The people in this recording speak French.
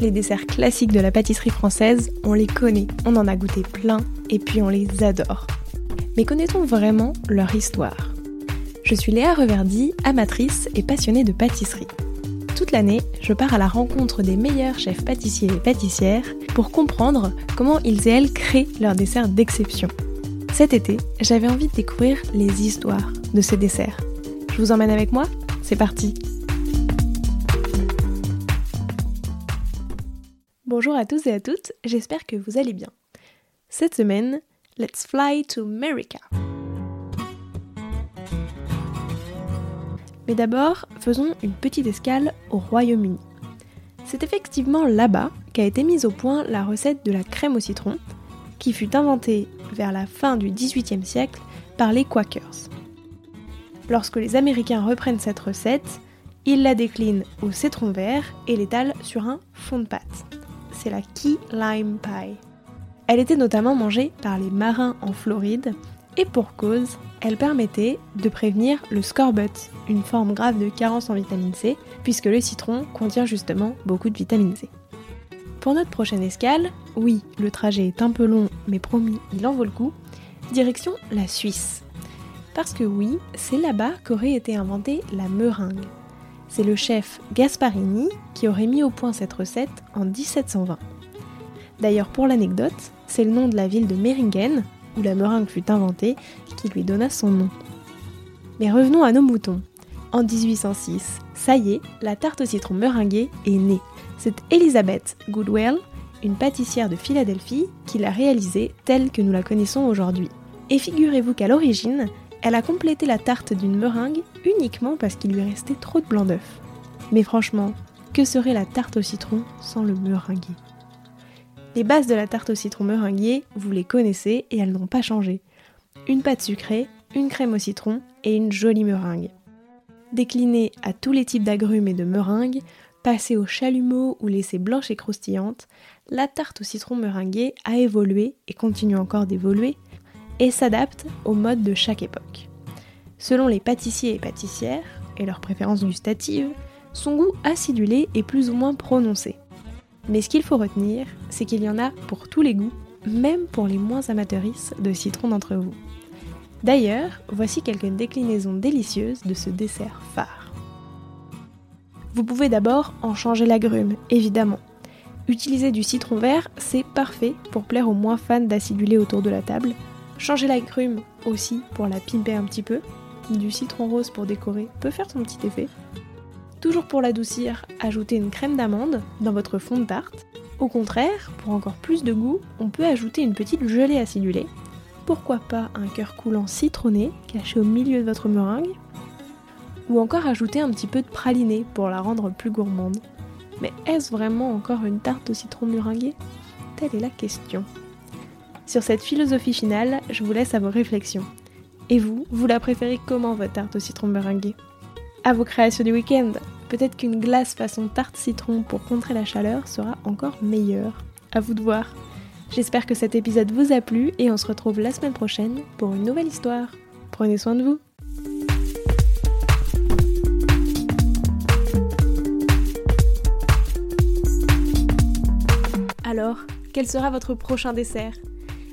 les desserts classiques de la pâtisserie française, on les connaît, on en a goûté plein et puis on les adore. Mais connaît-on vraiment leur histoire? Je suis Léa Reverdy, amatrice et passionnée de pâtisserie. Toute l'année, je pars à la rencontre des meilleurs chefs pâtissiers et pâtissières pour comprendre comment ils et elles créent leurs desserts d'exception. Cet été, j'avais envie de découvrir les histoires de ces desserts. Je vous emmène avec moi? C'est parti Bonjour à tous et à toutes, j'espère que vous allez bien. Cette semaine, let's fly to America. Mais d'abord, faisons une petite escale au Royaume-Uni. C'est effectivement là-bas qu'a été mise au point la recette de la crème au citron, qui fut inventée vers la fin du XVIIIe siècle par les Quakers. Lorsque les Américains reprennent cette recette, ils la déclinent au citron vert et l'étalent sur un fond de pâte c'est la Key Lime Pie. Elle était notamment mangée par les marins en Floride et pour cause, elle permettait de prévenir le scorbut, une forme grave de carence en vitamine C, puisque le citron contient justement beaucoup de vitamine C. Pour notre prochaine escale, oui, le trajet est un peu long, mais promis, il en vaut le coup, direction la Suisse. Parce que oui, c'est là-bas qu'aurait été inventée la meringue. C'est le chef Gasparini qui aurait mis au point cette recette en 1720. D'ailleurs, pour l'anecdote, c'est le nom de la ville de Meringen, où la meringue fut inventée, qui lui donna son nom. Mais revenons à nos moutons. En 1806, ça y est, la tarte au citron meringuée est née. C'est Elizabeth Goodwell, une pâtissière de Philadelphie, qui l'a réalisée telle que nous la connaissons aujourd'hui. Et figurez-vous qu'à l'origine, elle a complété la tarte d'une meringue uniquement parce qu'il lui restait trop de blanc d'œuf. Mais franchement, que serait la tarte au citron sans le meringuier? Les bases de la tarte au citron meringuée, vous les connaissez et elles n'ont pas changé. Une pâte sucrée, une crème au citron et une jolie meringue. Déclinée à tous les types d'agrumes et de meringues, passée au chalumeau ou laissée blanche et croustillante, la tarte au citron meringuée a évolué et continue encore d'évoluer et s'adapte aux modes de chaque époque. Selon les pâtissiers et pâtissières, et leurs préférences gustatives, son goût acidulé est plus ou moins prononcé. Mais ce qu'il faut retenir, c'est qu'il y en a pour tous les goûts, même pour les moins amateuristes de citron d'entre vous. D'ailleurs, voici quelques déclinaisons délicieuses de ce dessert phare. Vous pouvez d'abord en changer l'agrume, évidemment. Utiliser du citron vert, c'est parfait pour plaire aux moins fans d'acidulé autour de la table, Changer la grume aussi pour la pimper un petit peu. Du citron rose pour décorer peut faire son petit effet. Toujours pour l'adoucir, ajoutez une crème d'amande dans votre fond de tarte. Au contraire, pour encore plus de goût, on peut ajouter une petite gelée acidulée. Pourquoi pas un cœur coulant citronné caché au milieu de votre meringue Ou encore ajouter un petit peu de praliné pour la rendre plus gourmande. Mais est-ce vraiment encore une tarte au citron meringuée? Telle est la question. Sur cette philosophie finale, je vous laisse à vos réflexions. Et vous, vous la préférez comment votre tarte au citron meringuée? À vos créations du week-end Peut-être qu'une glace façon tarte citron pour contrer la chaleur sera encore meilleure. À vous de voir. J'espère que cet épisode vous a plu et on se retrouve la semaine prochaine pour une nouvelle histoire. Prenez soin de vous. Alors, quel sera votre prochain dessert?